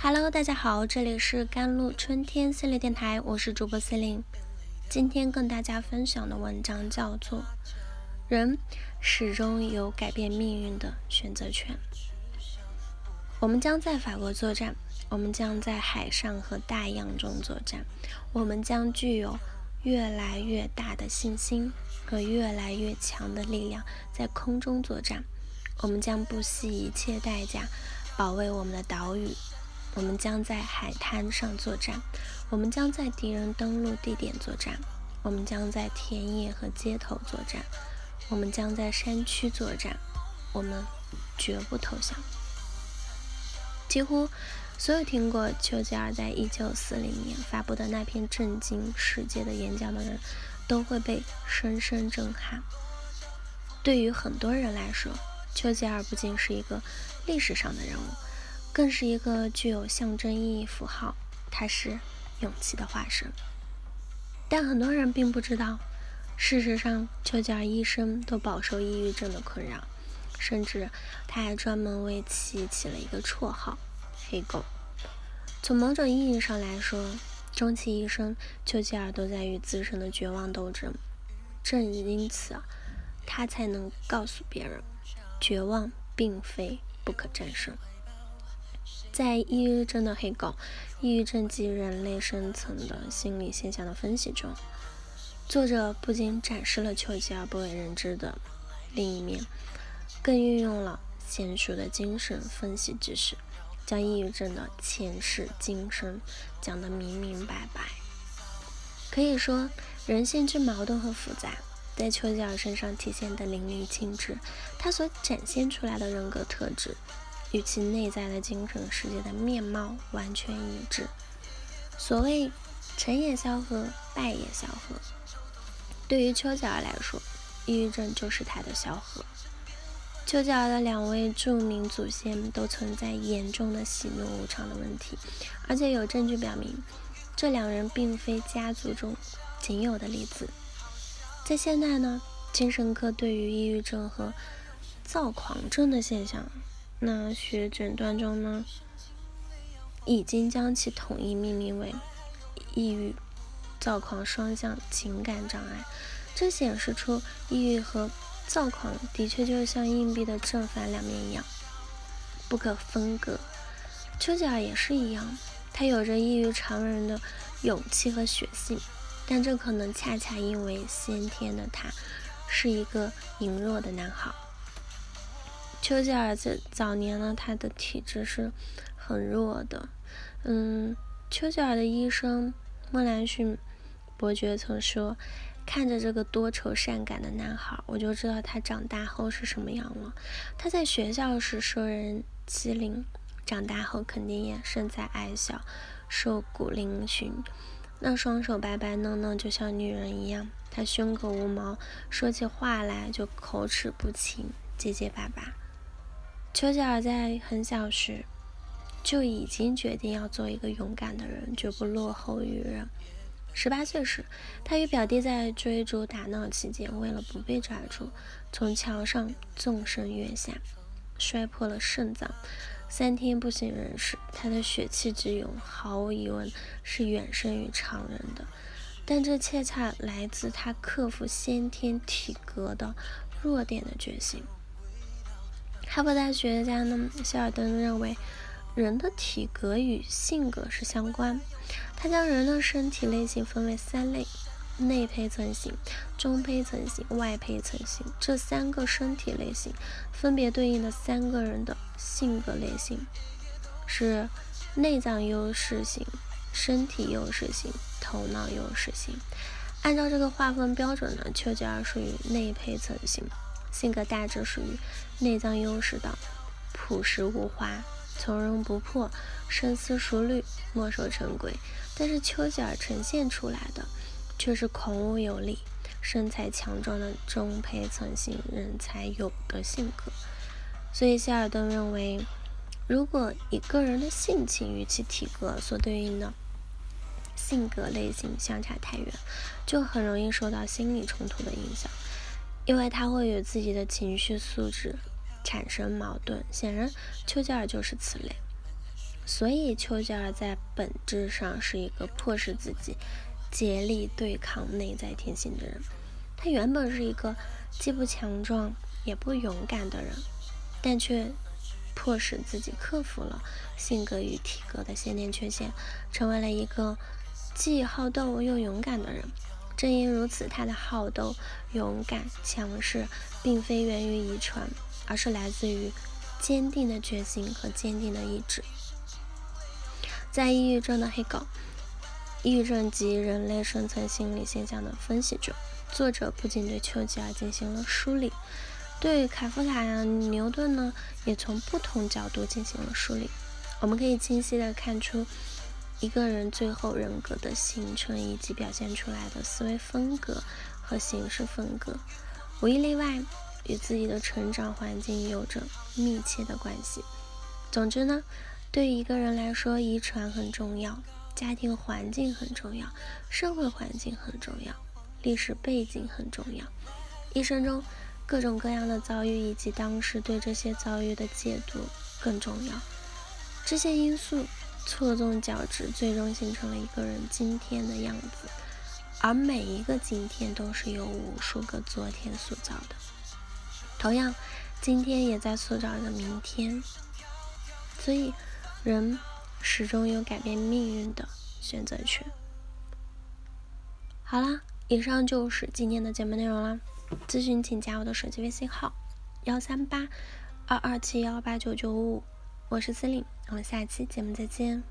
Hello，大家好，这里是甘露春天系列电台，我是主播司令。今天跟大家分享的文章叫做《人始终有改变命运的选择权》。我们将在法国作战，我们将在海上和大洋中作战，我们将具有越来越大的信心和越来越强的力量在空中作战，我们将不惜一切代价保卫我们的岛屿。我们将在海滩上作战，我们将在敌人登陆地点作战，我们将在田野和街头作战，我们将在山区作战，我们绝不投降。几乎所有听过丘吉尔在1940年发布的那篇震惊世界的演讲的人，都会被深深震撼。对于很多人来说，丘吉尔不仅是一个历史上的人物。更是一个具有象征意义符号，他是勇气的化身。但很多人并不知道，事实上，丘吉尔一生都饱受抑郁症的困扰，甚至他还专门为其起了一个绰号“黑狗”。从某种意义上来说，终其一生，丘吉尔都在与自身的绝望斗争。正因此，他才能告诉别人，绝望并非不可战胜。在《抑郁症的黑狗：抑郁症及人类深层的心理现象的分析》中，作者不仅展示了丘吉尔不为人知的另一面，更运用了娴熟的精神分析知识，将抑郁症的前世今生讲得明明白白。可以说，人性之矛盾和复杂，在丘吉尔身上体现得淋漓尽致。他所展现出来的人格特质。与其内在的精神世界的面貌完全一致。所谓成也萧何，败也萧何。对于丘吉尔来说，抑郁症就是他的萧何。丘吉尔的两位著名祖先都存在严重的喜怒无常的问题，而且有证据表明，这两人并非家族中仅有的例子。在现代呢，精神科对于抑郁症和躁狂症的现象。那学诊断中呢，已经将其统一命名为抑郁、躁狂双向情感障碍。这显示出抑郁和躁狂的确就像硬币的正反两面一样，不可分割。丘吉尔也是一样，他有着异于常人的勇气和血性，但这可能恰恰因为先天的他是一个羸弱的男孩。丘吉尔在早年呢，他的体质是很弱的。嗯，丘吉尔的医生莫兰逊伯爵曾说：“看着这个多愁善感的男孩，我就知道他长大后是什么样了。他在学校时受人欺凌，长大后肯定也身材矮小，瘦骨嶙峋，那双手白白嫩嫩，就像女人一样。他胸口无毛，说起话来就口齿不清，结结巴巴。”丘吉尔在很小时就已经决定要做一个勇敢的人，绝不落后于人。十八岁时，他与表弟在追逐打闹期间，为了不被抓住，从桥上纵身跃下，摔破了肾脏，三天不省人事。他的血气之勇，毫无疑问是远胜于常人的，但这恰恰来自他克服先天体格的弱点的决心。哈佛大学家呢，希尔登认为，人的体格与性格是相关。他将人的身体类型分为三类：内胚层型、中胚层型、外胚层型。这三个身体类型分别对应的三个人的性格类型是内脏优势型、身体优势型、头脑优势型。按照这个划分标准呢，丘吉尔属于内胚层型。性格大致属于内脏优势的，朴实无华、从容不迫、深思熟虑、墨守成规。但是丘吉尔呈现出来的却是孔武有力、身材强壮的中胚层型人才有的性格。所以希尔顿认为，如果一个人的性情与其体格所对应的性格类型相差太远，就很容易受到心理冲突的影响。因为他会与自己的情绪素质产生矛盾。显然，丘吉尔就是此类。所以，丘吉尔在本质上是一个迫使自己竭力对抗内在天性的人。他原本是一个既不强壮也不勇敢的人，但却迫使自己克服了性格与体格的先天缺陷，成为了一个既好斗又勇敢的人。正因如此，他的好斗、勇敢、强势，并非源于遗传，而是来自于坚定的决心和坚定的意志。在抑郁症的黑狗《抑郁症及人类深层心理现象的分析》中，作者不仅对丘吉尔进行了梳理，对卡夫卡、牛顿呢，也从不同角度进行了梳理。我们可以清晰地看出。一个人最后人格的形成以及表现出来的思维风格和行事风格，无一例外与自己的成长环境有着密切的关系。总之呢，对于一个人来说，遗传很重要，家庭环境很重要，社会环境很重要，历史背景很重要，一生中各种各样的遭遇以及当时对这些遭遇的解读更重要。这些因素。错综交织，最终形成了一个人今天的样子。而每一个今天都是由无数个昨天塑造的。同样，今天也在塑造着明天。所以，人始终有改变命运的选择权。好啦，以上就是今天的节目内容啦。咨询请加我的手机微信号：幺三八二二七幺八九九五。我是司令，我们下期节目再见。